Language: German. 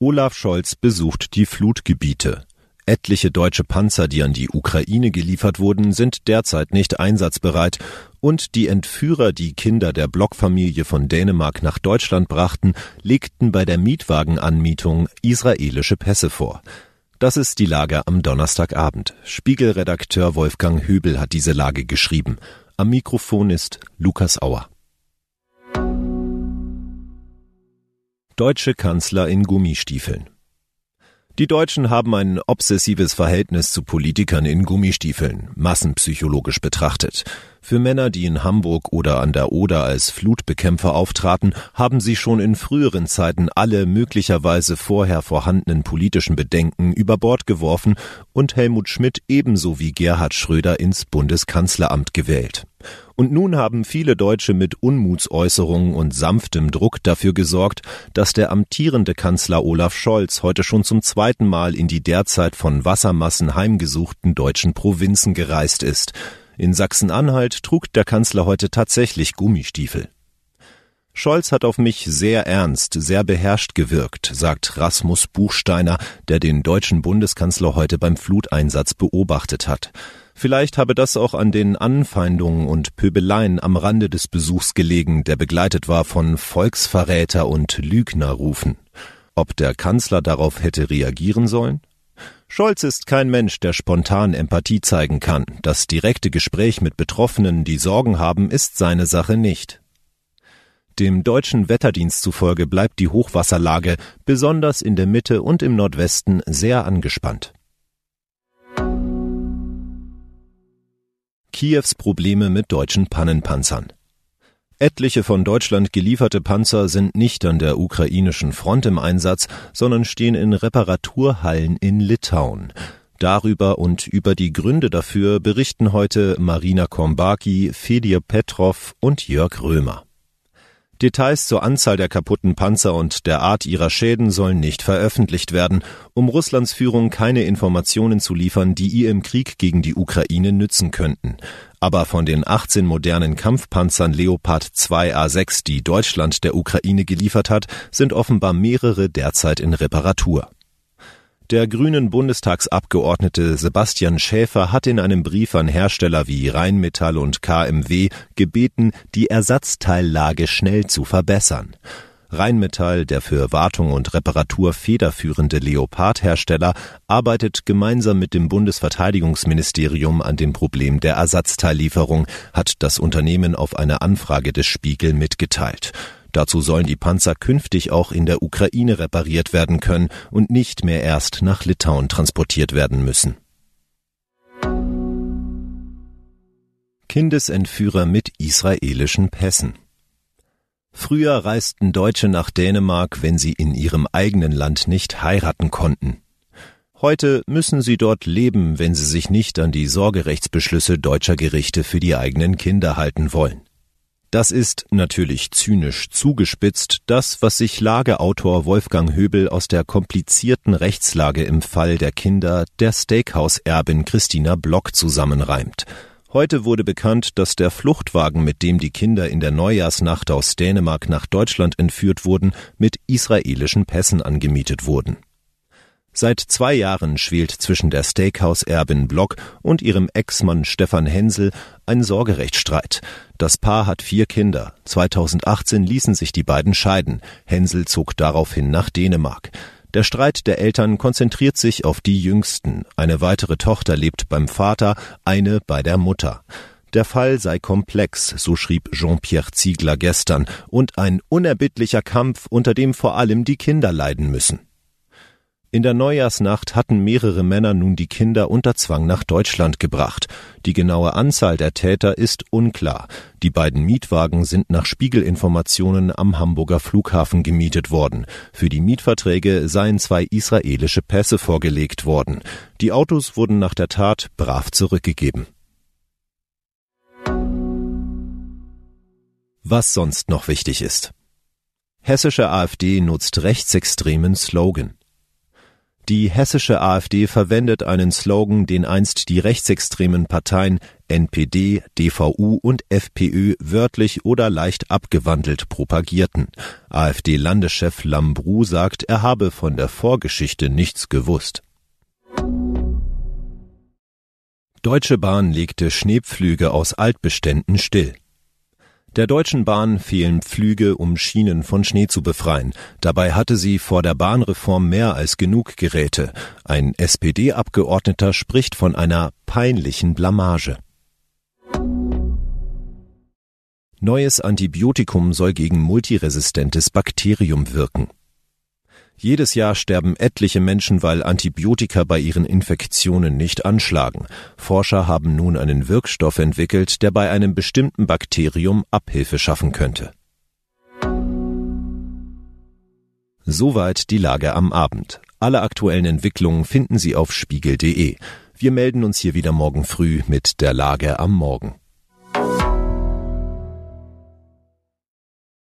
Olaf Scholz besucht die Flutgebiete. Etliche deutsche Panzer, die an die Ukraine geliefert wurden, sind derzeit nicht einsatzbereit und die Entführer, die Kinder der Blockfamilie von Dänemark nach Deutschland brachten, legten bei der Mietwagenanmietung israelische Pässe vor. Das ist die Lage am Donnerstagabend. Spiegelredakteur Wolfgang Höbel hat diese Lage geschrieben. Am Mikrofon ist Lukas Auer. Deutsche Kanzler in Gummistiefeln. Die Deutschen haben ein obsessives Verhältnis zu Politikern in Gummistiefeln, massenpsychologisch betrachtet. Für Männer, die in Hamburg oder an der Oder als Flutbekämpfer auftraten, haben sie schon in früheren Zeiten alle möglicherweise vorher vorhandenen politischen Bedenken über Bord geworfen und Helmut Schmidt ebenso wie Gerhard Schröder ins Bundeskanzleramt gewählt. Und nun haben viele Deutsche mit Unmutsäußerungen und sanftem Druck dafür gesorgt, dass der amtierende Kanzler Olaf Scholz heute schon zum zweiten Mal in die derzeit von Wassermassen heimgesuchten deutschen Provinzen gereist ist. In Sachsen-Anhalt trug der Kanzler heute tatsächlich Gummistiefel. Scholz hat auf mich sehr ernst, sehr beherrscht gewirkt, sagt Rasmus Buchsteiner, der den deutschen Bundeskanzler heute beim Fluteinsatz beobachtet hat. Vielleicht habe das auch an den Anfeindungen und Pöbeleien am Rande des Besuchs gelegen, der begleitet war von Volksverräter und Lügnerrufen. Ob der Kanzler darauf hätte reagieren sollen? Scholz ist kein Mensch, der spontan Empathie zeigen kann. Das direkte Gespräch mit Betroffenen, die Sorgen haben, ist seine Sache nicht. Dem deutschen Wetterdienst zufolge bleibt die Hochwasserlage besonders in der Mitte und im Nordwesten sehr angespannt. Kiews Probleme mit deutschen Pannenpanzern. Etliche von Deutschland gelieferte Panzer sind nicht an der ukrainischen Front im Einsatz, sondern stehen in Reparaturhallen in Litauen. Darüber und über die Gründe dafür berichten heute Marina Kombaki, Fedir Petrov und Jörg Römer. Details zur Anzahl der kaputten Panzer und der Art ihrer Schäden sollen nicht veröffentlicht werden, um Russlands Führung keine Informationen zu liefern, die ihr im Krieg gegen die Ukraine nützen könnten. Aber von den 18 modernen Kampfpanzern Leopard 2 A6, die Deutschland der Ukraine geliefert hat, sind offenbar mehrere derzeit in Reparatur. Der grünen Bundestagsabgeordnete Sebastian Schäfer hat in einem Brief an Hersteller wie Rheinmetall und KMW gebeten, die Ersatzteillage schnell zu verbessern. Rheinmetall, der für Wartung und Reparatur federführende Leopard-Hersteller, arbeitet gemeinsam mit dem Bundesverteidigungsministerium an dem Problem der Ersatzteillieferung, hat das Unternehmen auf eine Anfrage des Spiegel mitgeteilt. Dazu sollen die Panzer künftig auch in der Ukraine repariert werden können und nicht mehr erst nach Litauen transportiert werden müssen. Kindesentführer mit israelischen Pässen. Früher reisten Deutsche nach Dänemark, wenn sie in ihrem eigenen Land nicht heiraten konnten. Heute müssen sie dort leben, wenn sie sich nicht an die Sorgerechtsbeschlüsse deutscher Gerichte für die eigenen Kinder halten wollen. Das ist natürlich zynisch zugespitzt das, was sich Lageautor Wolfgang Höbel aus der komplizierten Rechtslage im Fall der Kinder der Steakhouse-Erbin Christina Block zusammenreimt. Heute wurde bekannt, dass der Fluchtwagen, mit dem die Kinder in der Neujahrsnacht aus Dänemark nach Deutschland entführt wurden, mit israelischen Pässen angemietet wurden. Seit zwei Jahren schwelt zwischen der Steakhouse-Erbin Block und ihrem Ex-Mann Stefan Hensel ein Sorgerechtsstreit. Das Paar hat vier Kinder. 2018 ließen sich die beiden scheiden. Hensel zog daraufhin nach Dänemark. Der Streit der Eltern konzentriert sich auf die Jüngsten. Eine weitere Tochter lebt beim Vater, eine bei der Mutter. Der Fall sei komplex, so schrieb Jean-Pierre Ziegler gestern, und ein unerbittlicher Kampf, unter dem vor allem die Kinder leiden müssen. In der Neujahrsnacht hatten mehrere Männer nun die Kinder unter Zwang nach Deutschland gebracht. Die genaue Anzahl der Täter ist unklar. Die beiden Mietwagen sind nach Spiegelinformationen am Hamburger Flughafen gemietet worden. Für die Mietverträge seien zwei israelische Pässe vorgelegt worden. Die Autos wurden nach der Tat brav zurückgegeben. Was sonst noch wichtig ist. Hessische AfD nutzt rechtsextremen Slogan. Die hessische AfD verwendet einen Slogan, den einst die rechtsextremen Parteien NPD, DVU und FPÖ wörtlich oder leicht abgewandelt propagierten. AfD-Landeschef Lambrou sagt, er habe von der Vorgeschichte nichts gewusst. Deutsche Bahn legte Schneepflüge aus Altbeständen still. Der Deutschen Bahn fehlen Pflüge, um Schienen von Schnee zu befreien. Dabei hatte sie vor der Bahnreform mehr als genug Geräte. Ein SPD-Abgeordneter spricht von einer peinlichen Blamage. Neues Antibiotikum soll gegen multiresistentes Bakterium wirken. Jedes Jahr sterben etliche Menschen, weil Antibiotika bei ihren Infektionen nicht anschlagen. Forscher haben nun einen Wirkstoff entwickelt, der bei einem bestimmten Bakterium Abhilfe schaffen könnte. Soweit die Lage am Abend. Alle aktuellen Entwicklungen finden Sie auf spiegel.de. Wir melden uns hier wieder morgen früh mit der Lage am Morgen.